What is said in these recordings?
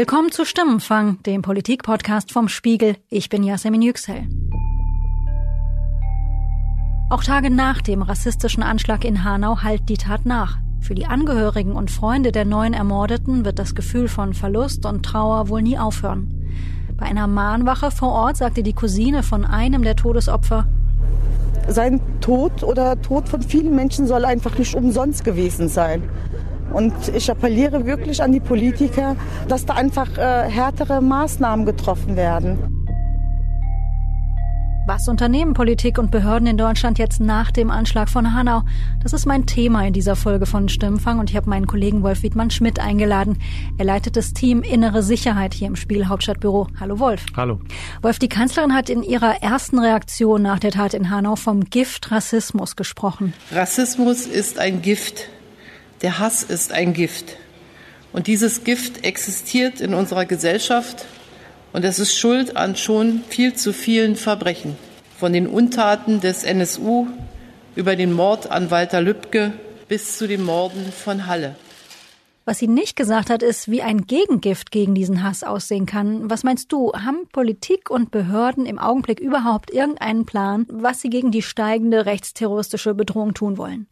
Willkommen zu Stimmenfang, dem Politikpodcast vom Spiegel. Ich bin Yasemin Yüksel. Auch Tage nach dem rassistischen Anschlag in Hanau halt die Tat nach. Für die Angehörigen und Freunde der neun Ermordeten wird das Gefühl von Verlust und Trauer wohl nie aufhören. Bei einer Mahnwache vor Ort sagte die Cousine von einem der Todesopfer, sein Tod oder Tod von vielen Menschen soll einfach nicht umsonst gewesen sein. Und ich appelliere wirklich an die Politiker, dass da einfach äh, härtere Maßnahmen getroffen werden. Was unternehmen Politik und Behörden in Deutschland jetzt nach dem Anschlag von Hanau? Das ist mein Thema in dieser Folge von Stimmfang und ich habe meinen Kollegen Wolf Wiedmann Schmidt eingeladen. Er leitet das Team Innere Sicherheit hier im Spiel Hauptstadtbüro. Hallo Wolf. Hallo. Wolf, die Kanzlerin hat in ihrer ersten Reaktion nach der Tat in Hanau vom Gift Rassismus gesprochen. Rassismus ist ein Gift. Der Hass ist ein Gift. Und dieses Gift existiert in unserer Gesellschaft und es ist Schuld an schon viel zu vielen Verbrechen. Von den Untaten des NSU über den Mord an Walter Lübcke bis zu den Morden von Halle. Was sie nicht gesagt hat, ist, wie ein Gegengift gegen diesen Hass aussehen kann. Was meinst du, haben Politik und Behörden im Augenblick überhaupt irgendeinen Plan, was sie gegen die steigende rechtsterroristische Bedrohung tun wollen?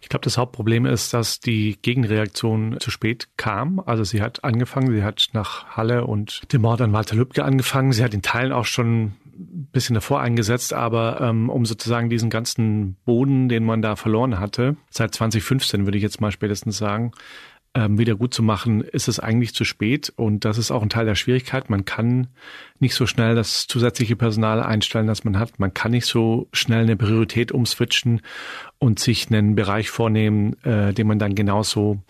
Ich glaube, das Hauptproblem ist, dass die Gegenreaktion zu spät kam. Also sie hat angefangen, sie hat nach Halle und dem Mord an Walter Lübcke angefangen. Sie hat in Teilen auch schon ein bisschen davor eingesetzt, aber ähm, um sozusagen diesen ganzen Boden, den man da verloren hatte, seit 2015 würde ich jetzt mal spätestens sagen, ähm, wieder gut zu machen, ist es eigentlich zu spät. Und das ist auch ein Teil der Schwierigkeit. Man kann nicht so schnell das zusätzliche Personal einstellen, das man hat. Man kann nicht so schnell eine Priorität umswitchen und sich einen Bereich vornehmen, äh, den man dann genauso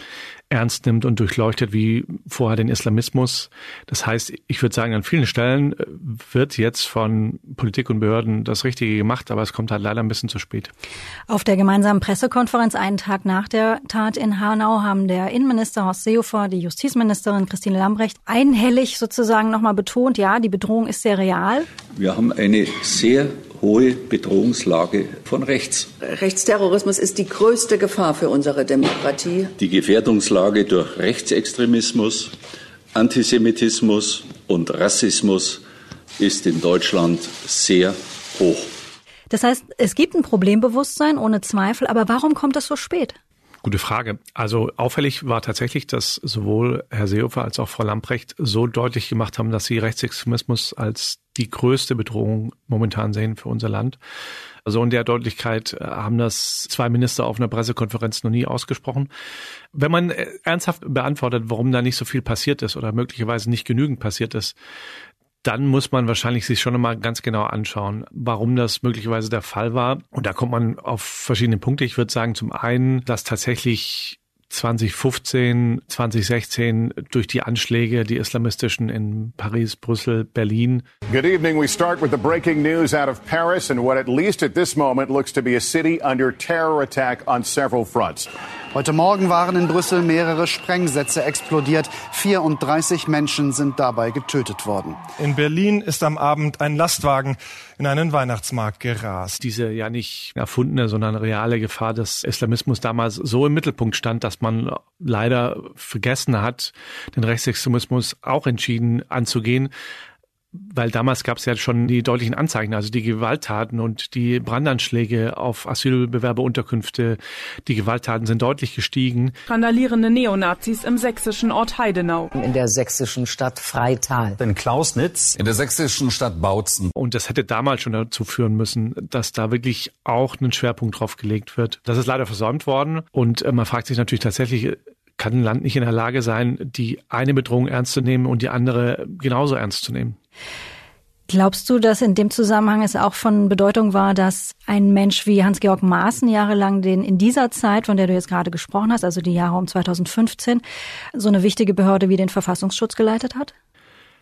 ernst nimmt und durchleuchtet wie vorher den Islamismus. Das heißt, ich würde sagen, an vielen Stellen äh, wird jetzt von Politik und Behörden das Richtige gemacht, aber es kommt halt leider ein bisschen zu spät. Auf der gemeinsamen Pressekonferenz einen Tag nach der Tat in Hanau haben der Innenminister Horst Seehofer, die Justizministerin Christine Lambrecht einhellig sozusagen nochmal betont, ja, die Bedrohung ist sehr real. Wir haben eine sehr hohe Bedrohungslage von rechts. Rechtsterrorismus ist die größte Gefahr für unsere Demokratie. Die Gefährdungslage durch Rechtsextremismus, Antisemitismus und Rassismus ist in Deutschland sehr hoch. Das heißt, es gibt ein Problembewusstsein ohne Zweifel, aber warum kommt das so spät? Gute Frage. Also auffällig war tatsächlich, dass sowohl Herr Seehofer als auch Frau Lamprecht so deutlich gemacht haben, dass sie Rechtsextremismus als die größte Bedrohung momentan sehen für unser Land. Also in der Deutlichkeit äh, haben das zwei Minister auf einer Pressekonferenz noch nie ausgesprochen. Wenn man äh, ernsthaft beantwortet, warum da nicht so viel passiert ist oder möglicherweise nicht genügend passiert ist, dann muss man wahrscheinlich sich schon einmal ganz genau anschauen, warum das möglicherweise der Fall war. Und da kommt man auf verschiedene Punkte. Ich würde sagen, zum einen, dass tatsächlich 2015, 2016 durch die Anschläge, die islamistischen in Paris, Brüssel, Berlin. Good evening. We start with the breaking news out of Paris and what at least at this moment looks to be a city under terror attack on several fronts. Heute Morgen waren in Brüssel mehrere Sprengsätze explodiert. 34 Menschen sind dabei getötet worden. In Berlin ist am Abend ein Lastwagen in einen Weihnachtsmarkt gerast. Diese ja nicht erfundene, sondern reale Gefahr des Islamismus damals so im Mittelpunkt stand, dass man leider vergessen hat, den Rechtsextremismus auch entschieden anzugehen weil damals gab es ja schon die deutlichen Anzeichen, also die Gewalttaten und die Brandanschläge auf Asylbewerberunterkünfte. Die Gewalttaten sind deutlich gestiegen. Randalierende Neonazis im sächsischen Ort Heidenau. In der sächsischen Stadt Freital. In Klausnitz. In der sächsischen Stadt Bautzen. Und das hätte damals schon dazu führen müssen, dass da wirklich auch ein Schwerpunkt drauf gelegt wird. Das ist leider versäumt worden. Und äh, man fragt sich natürlich tatsächlich, kann ein Land nicht in der Lage sein, die eine Bedrohung ernst zu nehmen und die andere genauso ernst zu nehmen. Glaubst du, dass in dem Zusammenhang es auch von Bedeutung war, dass ein Mensch wie Hans-Georg Maaßen jahrelang den in dieser Zeit, von der du jetzt gerade gesprochen hast, also die Jahre um 2015, so eine wichtige Behörde wie den Verfassungsschutz geleitet hat?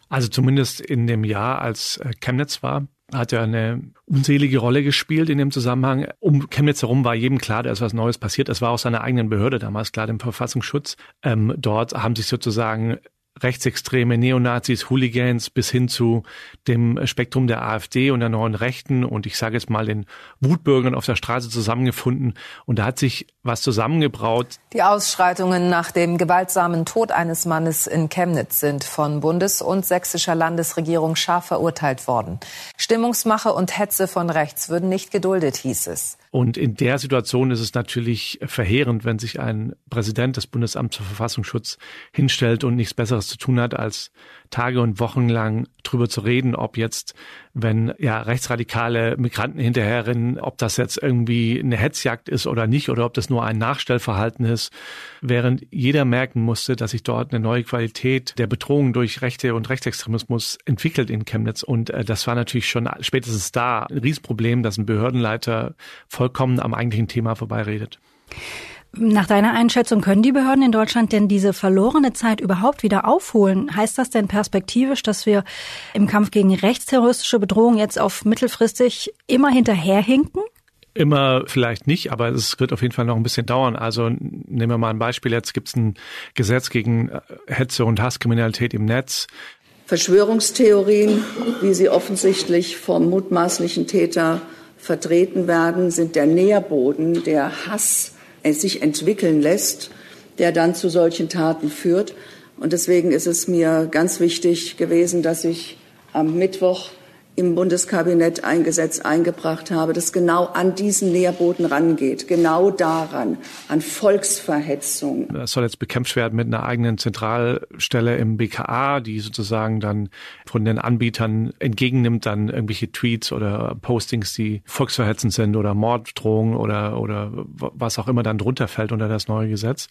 Also zumindest in dem Jahr, als äh, Chemnitz war, hat er eine unselige Rolle gespielt in dem Zusammenhang. Um Chemnitz herum war jedem klar, da ist was Neues passiert. Es war auch seiner eigenen Behörde damals klar, dem Verfassungsschutz. Ähm, dort haben sich sozusagen rechtsextreme Neonazis, Hooligans bis hin zu dem Spektrum der AfD und der neuen Rechten und ich sage jetzt mal den Wutbürgern auf der Straße zusammengefunden. Und da hat sich was zusammengebraut. Die Ausschreitungen nach dem gewaltsamen Tod eines Mannes in Chemnitz sind von Bundes- und sächsischer Landesregierung scharf verurteilt worden. Stimmungsmache und Hetze von rechts würden nicht geduldet, hieß es. Und in der Situation ist es natürlich verheerend, wenn sich ein Präsident des Bundesamts für Verfassungsschutz hinstellt und nichts Besseres zu tun hat, als Tage und Wochen lang drüber zu reden, ob jetzt, wenn ja rechtsradikale Migranten hinterherrennen, ob das jetzt irgendwie eine Hetzjagd ist oder nicht, oder ob das nur ein Nachstellverhalten ist, während jeder merken musste, dass sich dort eine neue Qualität der Bedrohung durch Rechte und Rechtsextremismus entwickelt in Chemnitz. Und äh, das war natürlich schon spätestens da ein Riesenproblem, dass ein Behördenleiter vollkommen am eigentlichen Thema vorbeiredet. Nach deiner Einschätzung können die Behörden in Deutschland denn diese verlorene Zeit überhaupt wieder aufholen? Heißt das denn perspektivisch, dass wir im Kampf gegen rechtsterroristische Bedrohungen jetzt auf mittelfristig immer hinterherhinken? Immer vielleicht nicht, aber es wird auf jeden Fall noch ein bisschen dauern. Also nehmen wir mal ein Beispiel. Jetzt gibt es ein Gesetz gegen äh, Hetze und Hasskriminalität im Netz. Verschwörungstheorien, wie sie offensichtlich vom mutmaßlichen Täter vertreten werden, sind der Nährboden, der Hass sich entwickeln lässt, der dann zu solchen Taten führt. Und deswegen ist es mir ganz wichtig gewesen, dass ich am Mittwoch im Bundeskabinett ein Gesetz eingebracht habe, das genau an diesen Nährboden rangeht, genau daran, an Volksverhetzung. Das soll jetzt bekämpft werden mit einer eigenen Zentralstelle im BKA, die sozusagen dann von den Anbietern entgegennimmt, dann irgendwelche Tweets oder Postings, die volksverhetzend sind oder Morddrohungen oder, oder was auch immer dann drunter fällt unter das neue Gesetz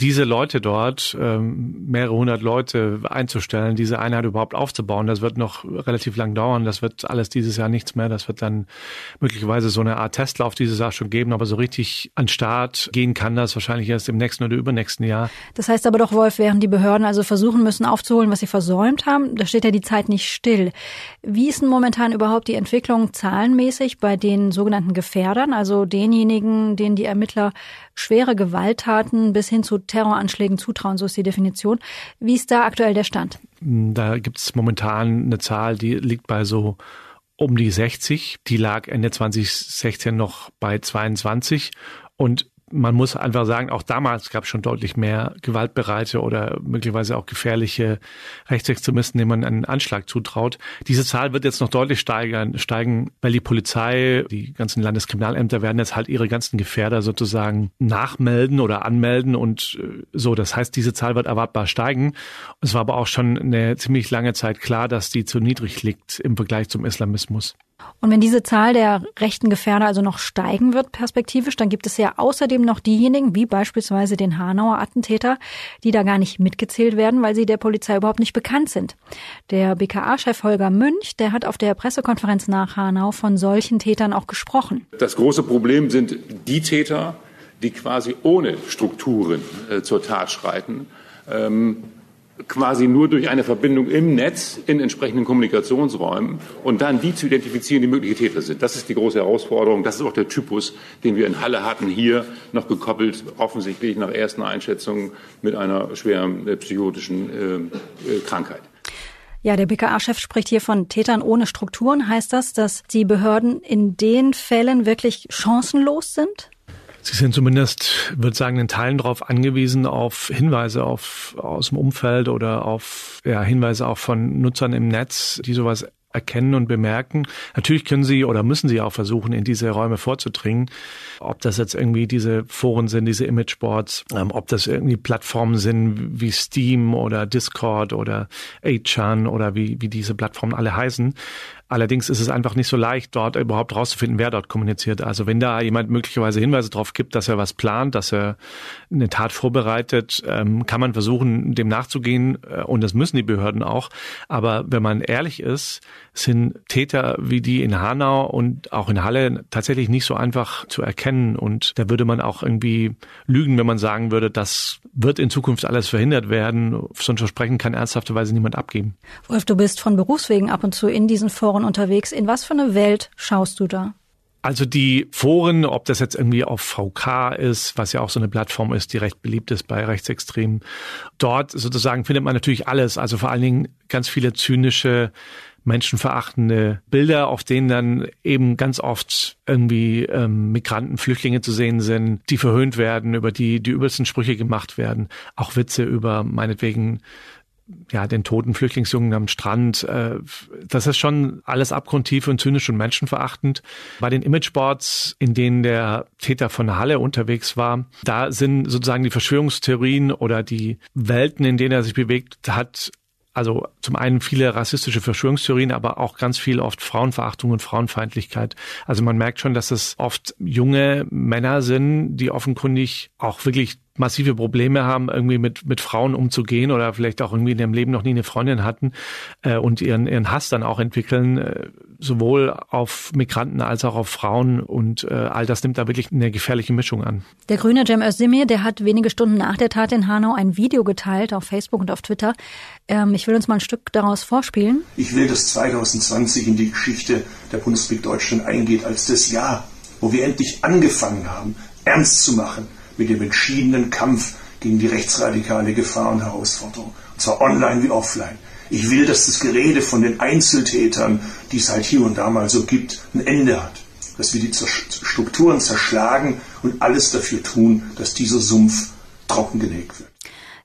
diese Leute dort, ähm, mehrere hundert Leute einzustellen, diese Einheit überhaupt aufzubauen, das wird noch relativ lang dauern. Das wird alles dieses Jahr nichts mehr. Das wird dann möglicherweise so eine Art Testlauf dieses Jahr schon geben, aber so richtig an Start gehen kann das wahrscheinlich erst im nächsten oder übernächsten Jahr. Das heißt aber doch, Wolf, während die Behörden also versuchen müssen aufzuholen, was sie versäumt haben, da steht ja die Zeit nicht still. Wie ist denn momentan überhaupt die Entwicklung zahlenmäßig bei den sogenannten Gefährdern, also denjenigen, denen die Ermittler schwere Gewalttaten bis hin zu Terroranschlägen zutrauen, so ist die Definition. Wie ist da aktuell der Stand? Da gibt es momentan eine Zahl, die liegt bei so um die 60. Die lag Ende 2016 noch bei 22. Und man muss einfach sagen, auch damals gab es schon deutlich mehr gewaltbereite oder möglicherweise auch gefährliche Rechtsextremisten, denen man einen Anschlag zutraut. Diese Zahl wird jetzt noch deutlich steigern, steigen, weil die Polizei, die ganzen Landeskriminalämter werden jetzt halt ihre ganzen Gefährder sozusagen nachmelden oder anmelden und äh, so. Das heißt, diese Zahl wird erwartbar steigen. Es war aber auch schon eine ziemlich lange Zeit klar, dass die zu niedrig liegt im Vergleich zum Islamismus. Und wenn diese Zahl der rechten Gefährder also noch steigen wird perspektivisch, dann gibt es ja außerdem noch diejenigen, wie beispielsweise den Hanauer Attentäter, die da gar nicht mitgezählt werden, weil sie der Polizei überhaupt nicht bekannt sind. Der BKA-Chef Holger Münch, der hat auf der Pressekonferenz nach Hanau von solchen Tätern auch gesprochen. Das große Problem sind die Täter, die quasi ohne Strukturen äh, zur Tat schreiten. Ähm, quasi nur durch eine Verbindung im Netz in entsprechenden Kommunikationsräumen und dann die zu identifizieren, die mögliche Täter sind. Das ist die große Herausforderung. Das ist auch der Typus, den wir in Halle hatten, hier noch gekoppelt, offensichtlich nach ersten Einschätzungen mit einer schweren äh, psychotischen äh, äh, Krankheit. Ja, der BKA-Chef spricht hier von Tätern ohne Strukturen. Heißt das, dass die Behörden in den Fällen wirklich chancenlos sind? Sie sind zumindest, würde sagen, in Teilen darauf angewiesen, auf Hinweise auf, aus dem Umfeld oder auf ja, Hinweise auch von Nutzern im Netz, die sowas erkennen und bemerken. Natürlich können sie oder müssen sie auch versuchen, in diese Räume vorzudringen. Ob das jetzt irgendwie diese Foren sind, diese Imageboards, ähm, ob das irgendwie Plattformen sind wie Steam oder Discord oder 8chan oder wie, wie diese Plattformen alle heißen. Allerdings ist es einfach nicht so leicht, dort überhaupt rauszufinden, wer dort kommuniziert. Also wenn da jemand möglicherweise Hinweise darauf gibt, dass er was plant, dass er eine Tat vorbereitet, ähm, kann man versuchen, dem nachzugehen. Äh, und das müssen die Behörden auch. Aber wenn man ehrlich ist, sind Täter wie die in Hanau und auch in Halle tatsächlich nicht so einfach zu erkennen. Und da würde man auch irgendwie lügen, wenn man sagen würde, das wird in Zukunft alles verhindert werden. So ein Versprechen kann ernsthafterweise niemand abgeben. Wolf, du bist von Berufswegen ab und zu in diesen Foren unterwegs. In was für eine Welt schaust du da? Also die Foren, ob das jetzt irgendwie auf VK ist, was ja auch so eine Plattform ist, die recht beliebt ist bei Rechtsextremen, dort sozusagen findet man natürlich alles. Also vor allen Dingen ganz viele zynische menschenverachtende Bilder, auf denen dann eben ganz oft irgendwie ähm, Migranten, Flüchtlinge zu sehen sind, die verhöhnt werden, über die die übelsten Sprüche gemacht werden. Auch Witze über meinetwegen ja, den toten Flüchtlingsjungen am Strand. Äh, das ist schon alles abgrundtief und zynisch und menschenverachtend. Bei den Imageboards, in denen der Täter von Halle unterwegs war, da sind sozusagen die Verschwörungstheorien oder die Welten, in denen er sich bewegt hat, also zum einen viele rassistische Verschwörungstheorien, aber auch ganz viel oft Frauenverachtung und Frauenfeindlichkeit. Also man merkt schon, dass es oft junge Männer sind, die offenkundig auch wirklich massive Probleme haben, irgendwie mit, mit Frauen umzugehen oder vielleicht auch irgendwie in ihrem Leben noch nie eine Freundin hatten äh, und ihren, ihren Hass dann auch entwickeln, äh, sowohl auf Migranten als auch auf Frauen und äh, all das nimmt da wirklich eine gefährliche Mischung an. Der Grüne Cem Özdemir, der hat wenige Stunden nach der Tat in Hanau ein Video geteilt auf Facebook und auf Twitter. Ähm, ich will uns mal ein Stück daraus vorspielen. Ich will, dass 2020 in die Geschichte der Bundesrepublik Deutschland eingeht als das Jahr, wo wir endlich angefangen haben, ernst zu machen mit dem entschiedenen Kampf gegen die rechtsradikale Gefahr und Herausforderung. Und zwar online wie offline. Ich will, dass das Gerede von den Einzeltätern, die es halt hier und da mal so gibt, ein Ende hat. Dass wir die Strukturen zerschlagen und alles dafür tun, dass dieser Sumpf trockengelegt wird.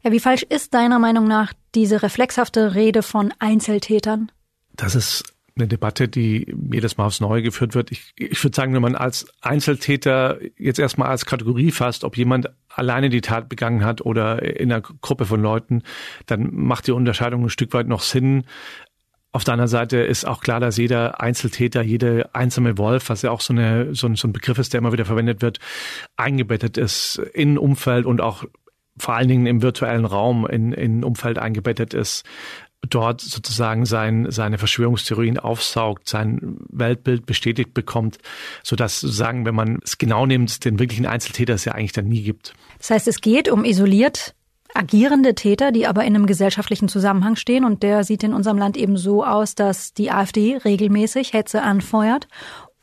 Ja, wie falsch ist deiner Meinung nach diese reflexhafte Rede von Einzeltätern? Das ist eine Debatte, die jedes Mal aufs Neue geführt wird. Ich, ich würde sagen, wenn man als Einzeltäter jetzt erstmal als Kategorie fasst, ob jemand alleine die Tat begangen hat oder in einer Gruppe von Leuten, dann macht die Unterscheidung ein Stück weit noch Sinn. Auf der anderen Seite ist auch klar, dass jeder Einzeltäter, jede einzelne Wolf, was ja auch so, eine, so, ein, so ein Begriff ist, der immer wieder verwendet wird, eingebettet ist in Umfeld und auch vor allen Dingen im virtuellen Raum in, in Umfeld eingebettet ist dort sozusagen sein, seine Verschwörungstheorien aufsaugt, sein Weltbild bestätigt bekommt, so dass sozusagen, wenn man es genau nimmt, den wirklichen Einzeltäter es ja eigentlich dann nie gibt. Das heißt, es geht um isoliert agierende Täter, die aber in einem gesellschaftlichen Zusammenhang stehen. Und der sieht in unserem Land eben so aus, dass die AfD regelmäßig Hetze anfeuert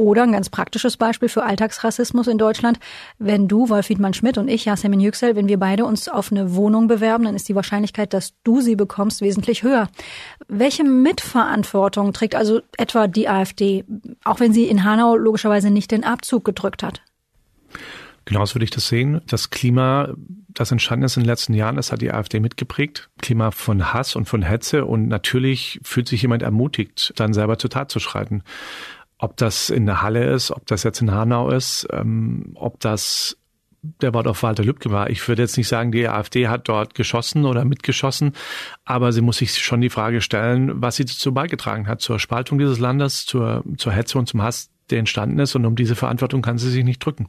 oder ein ganz praktisches Beispiel für Alltagsrassismus in Deutschland. Wenn du, Wolf Wiedmann Schmidt und ich, Yasemin Yüksel, wenn wir beide uns auf eine Wohnung bewerben, dann ist die Wahrscheinlichkeit, dass du sie bekommst, wesentlich höher. Welche Mitverantwortung trägt also etwa die AfD, auch wenn sie in Hanau logischerweise nicht den Abzug gedrückt hat? Genauso würde ich das sehen. Das Klima, das entstanden ist in den letzten Jahren, das hat die AfD mitgeprägt. Klima von Hass und von Hetze. Und natürlich fühlt sich jemand ermutigt, dann selber zur Tat zu schreiten. Ob das in der Halle ist, ob das jetzt in Hanau ist, ähm, ob das der Wort auf Walter Lübcke war. Ich würde jetzt nicht sagen, die AfD hat dort geschossen oder mitgeschossen, aber sie muss sich schon die Frage stellen, was sie dazu beigetragen hat, zur Spaltung dieses Landes, zur, zur Hetze und zum Hass, der entstanden ist. Und um diese Verantwortung kann sie sich nicht drücken.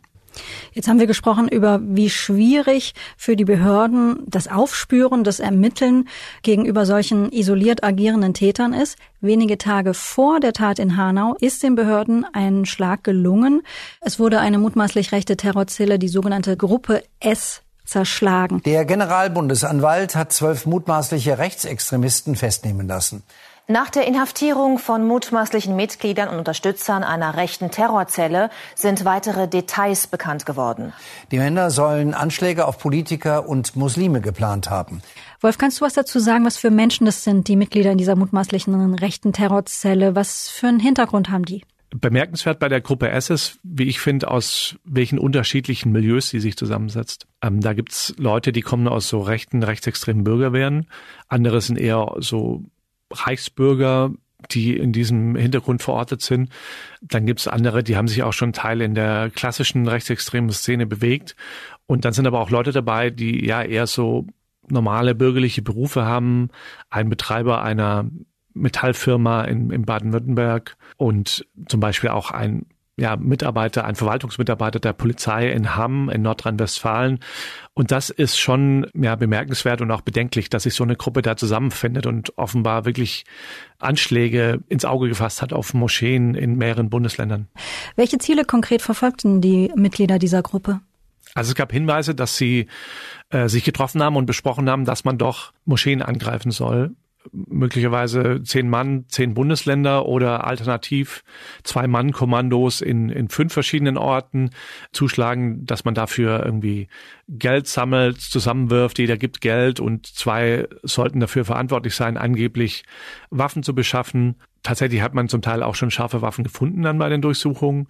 Jetzt haben wir gesprochen über, wie schwierig für die Behörden das Aufspüren, das Ermitteln gegenüber solchen isoliert agierenden Tätern ist. Wenige Tage vor der Tat in Hanau ist den Behörden ein Schlag gelungen. Es wurde eine mutmaßlich rechte Terrorzelle, die sogenannte Gruppe S, zerschlagen. Der Generalbundesanwalt hat zwölf mutmaßliche Rechtsextremisten festnehmen lassen. Nach der Inhaftierung von mutmaßlichen Mitgliedern und Unterstützern einer rechten Terrorzelle sind weitere Details bekannt geworden. Die Männer sollen Anschläge auf Politiker und Muslime geplant haben. Wolf, kannst du was dazu sagen, was für Menschen das sind, die Mitglieder in dieser mutmaßlichen rechten Terrorzelle? Was für einen Hintergrund haben die? Bemerkenswert bei der Gruppe S ist, wie ich finde, aus welchen unterschiedlichen Milieus sie sich zusammensetzt. Ähm, da gibt's Leute, die kommen aus so rechten, rechtsextremen Bürgerwehren. Andere sind eher so Reichsbürger, die in diesem Hintergrund verortet sind. Dann gibt es andere, die haben sich auch schon Teil in der klassischen rechtsextremen Szene bewegt. Und dann sind aber auch Leute dabei, die ja eher so normale bürgerliche Berufe haben. Ein Betreiber einer Metallfirma in, in Baden-Württemberg und zum Beispiel auch ein ja, Mitarbeiter, ein Verwaltungsmitarbeiter der Polizei in Hamm in Nordrhein-Westfalen. Und das ist schon ja, bemerkenswert und auch bedenklich, dass sich so eine Gruppe da zusammenfindet und offenbar wirklich Anschläge ins Auge gefasst hat auf Moscheen in mehreren Bundesländern. Welche Ziele konkret verfolgten die Mitglieder dieser Gruppe? Also es gab Hinweise, dass sie äh, sich getroffen haben und besprochen haben, dass man doch Moscheen angreifen soll möglicherweise zehn Mann, zehn Bundesländer oder alternativ zwei Mann-Kommandos in, in fünf verschiedenen Orten zuschlagen, dass man dafür irgendwie Geld sammelt, zusammenwirft, jeder gibt Geld und zwei sollten dafür verantwortlich sein, angeblich Waffen zu beschaffen. Tatsächlich hat man zum Teil auch schon scharfe Waffen gefunden dann bei den Durchsuchungen,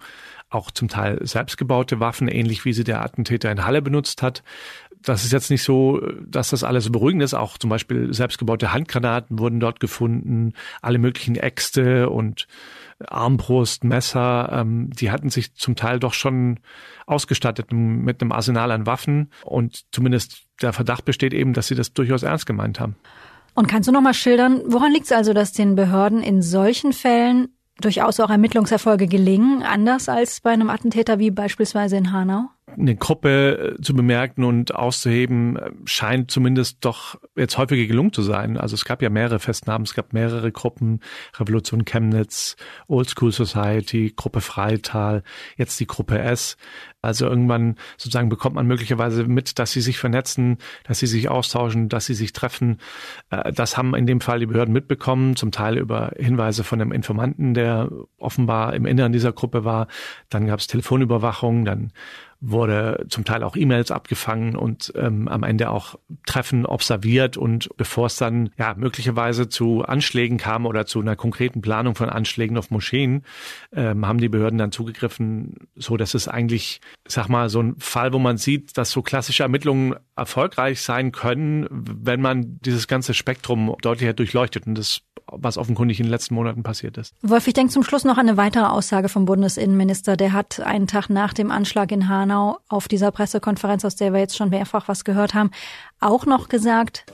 auch zum Teil selbstgebaute Waffen, ähnlich wie sie der Attentäter in Halle benutzt hat das ist jetzt nicht so, dass das alles beruhigend ist. Auch zum Beispiel selbstgebaute Handgranaten wurden dort gefunden, alle möglichen Äxte und Armbrust, Messer. Ähm, die hatten sich zum Teil doch schon ausgestattet mit einem Arsenal an Waffen. Und zumindest der Verdacht besteht eben, dass sie das durchaus ernst gemeint haben. Und kannst du noch mal schildern, woran liegt es also, dass den Behörden in solchen Fällen durchaus auch Ermittlungserfolge gelingen, anders als bei einem Attentäter wie beispielsweise in Hanau? Eine Gruppe äh, zu bemerken und auszuheben, äh, scheint zumindest doch jetzt häufiger gelungen zu sein. Also es gab ja mehrere Festnahmen, es gab mehrere Gruppen, Revolution Chemnitz, Old School Society, Gruppe Freital, jetzt die Gruppe S. Also irgendwann sozusagen bekommt man möglicherweise mit, dass sie sich vernetzen, dass sie sich austauschen, dass sie sich treffen. Äh, das haben in dem Fall die Behörden mitbekommen, zum Teil über Hinweise von einem Informanten, der offenbar im Inneren dieser Gruppe war. Dann gab es Telefonüberwachung, dann wurde zum Teil auch E-Mails abgefangen und ähm, am Ende auch Treffen observiert. Und bevor es dann ja möglicherweise zu Anschlägen kam oder zu einer konkreten Planung von Anschlägen auf Moscheen, ähm, haben die Behörden dann zugegriffen, so dass es eigentlich, sag mal, so ein Fall, wo man sieht, dass so klassische Ermittlungen erfolgreich sein können, wenn man dieses ganze Spektrum deutlicher durchleuchtet. Und das was offenkundig in den letzten Monaten passiert ist. Wolf, ich denke zum Schluss noch an eine weitere Aussage vom Bundesinnenminister. Der hat einen Tag nach dem Anschlag in Hanau auf dieser Pressekonferenz, aus der wir jetzt schon mehrfach was gehört haben, auch noch gesagt,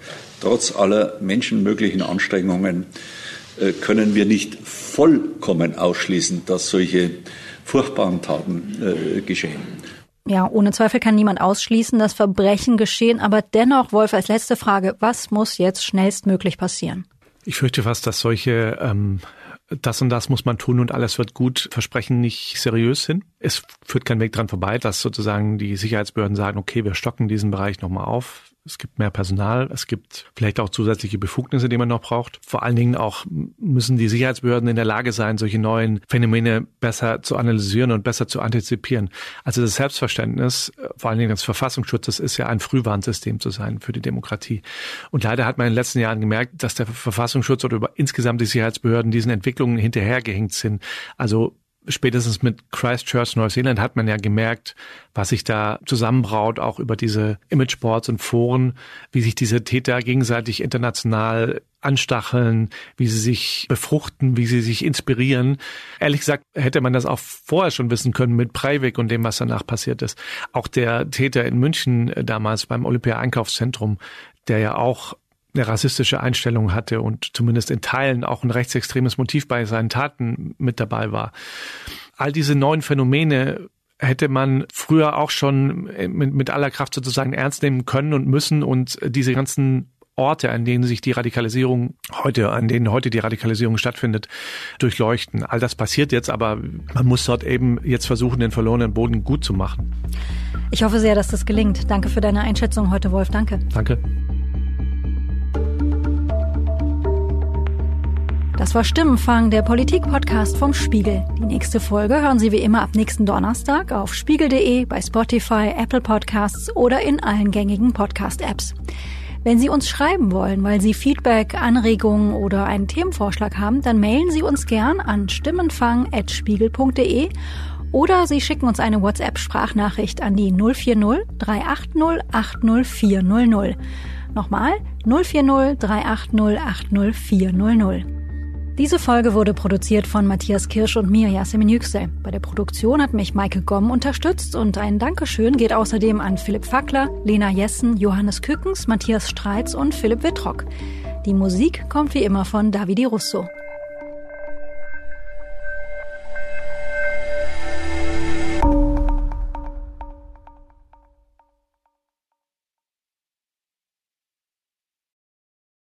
trotz aller menschenmöglichen Anstrengungen äh, können wir nicht vollkommen ausschließen, dass solche furchtbaren Taten äh, geschehen. Ja, ohne Zweifel kann niemand ausschließen, dass Verbrechen geschehen, aber dennoch, Wolf, als letzte Frage, was muss jetzt schnellstmöglich passieren? Ich fürchte fast, dass solche ähm, das und das muss man tun und alles wird gut, versprechen nicht seriös sind. Es führt kein Weg dran vorbei, dass sozusagen die Sicherheitsbehörden sagen, okay, wir stocken diesen Bereich nochmal auf. Es gibt mehr Personal, es gibt vielleicht auch zusätzliche Befugnisse, die man noch braucht. Vor allen Dingen auch müssen die Sicherheitsbehörden in der Lage sein, solche neuen Phänomene besser zu analysieren und besser zu antizipieren. Also das Selbstverständnis, vor allen Dingen des Verfassungsschutzes, ist ja ein Frühwarnsystem zu sein für die Demokratie. Und leider hat man in den letzten Jahren gemerkt, dass der Verfassungsschutz oder über insgesamt die Sicherheitsbehörden diesen Entwicklungen hinterhergehängt sind. Also spätestens mit Christchurch, Neuseeland hat man ja gemerkt, was sich da zusammenbraut, auch über diese Imageboards und Foren, wie sich diese Täter gegenseitig international anstacheln, wie sie sich befruchten, wie sie sich inspirieren. Ehrlich gesagt hätte man das auch vorher schon wissen können mit Breivik und dem, was danach passiert ist. Auch der Täter in München damals beim Olympia Einkaufszentrum, der ja auch eine rassistische Einstellung hatte und zumindest in Teilen auch ein rechtsextremes Motiv bei seinen Taten mit dabei war. All diese neuen Phänomene hätte man früher auch schon mit, mit aller Kraft sozusagen ernst nehmen können und müssen und diese ganzen Orte, an denen sich die Radikalisierung heute, an denen heute die Radikalisierung stattfindet, durchleuchten. All das passiert jetzt, aber man muss dort eben jetzt versuchen, den verlorenen Boden gut zu machen. Ich hoffe sehr, dass das gelingt. Danke für deine Einschätzung heute, Wolf. Danke. Danke. Das war Stimmenfang, der Politik-Podcast vom Spiegel. Die nächste Folge hören Sie wie immer ab nächsten Donnerstag auf spiegel.de, bei Spotify, Apple Podcasts oder in allen gängigen Podcast-Apps. Wenn Sie uns schreiben wollen, weil Sie Feedback, Anregungen oder einen Themenvorschlag haben, dann mailen Sie uns gern an stimmenfang.spiegel.de oder Sie schicken uns eine WhatsApp-Sprachnachricht an die 040 380 80400. Nochmal 040 380 80400. Diese Folge wurde produziert von Matthias Kirsch und mir, Yasemin Yüksel. Bei der Produktion hat mich Maike Gomm unterstützt und ein Dankeschön geht außerdem an Philipp Fackler, Lena Jessen, Johannes Kückens, Matthias Streitz und Philipp Wittrock. Die Musik kommt wie immer von Davide Russo.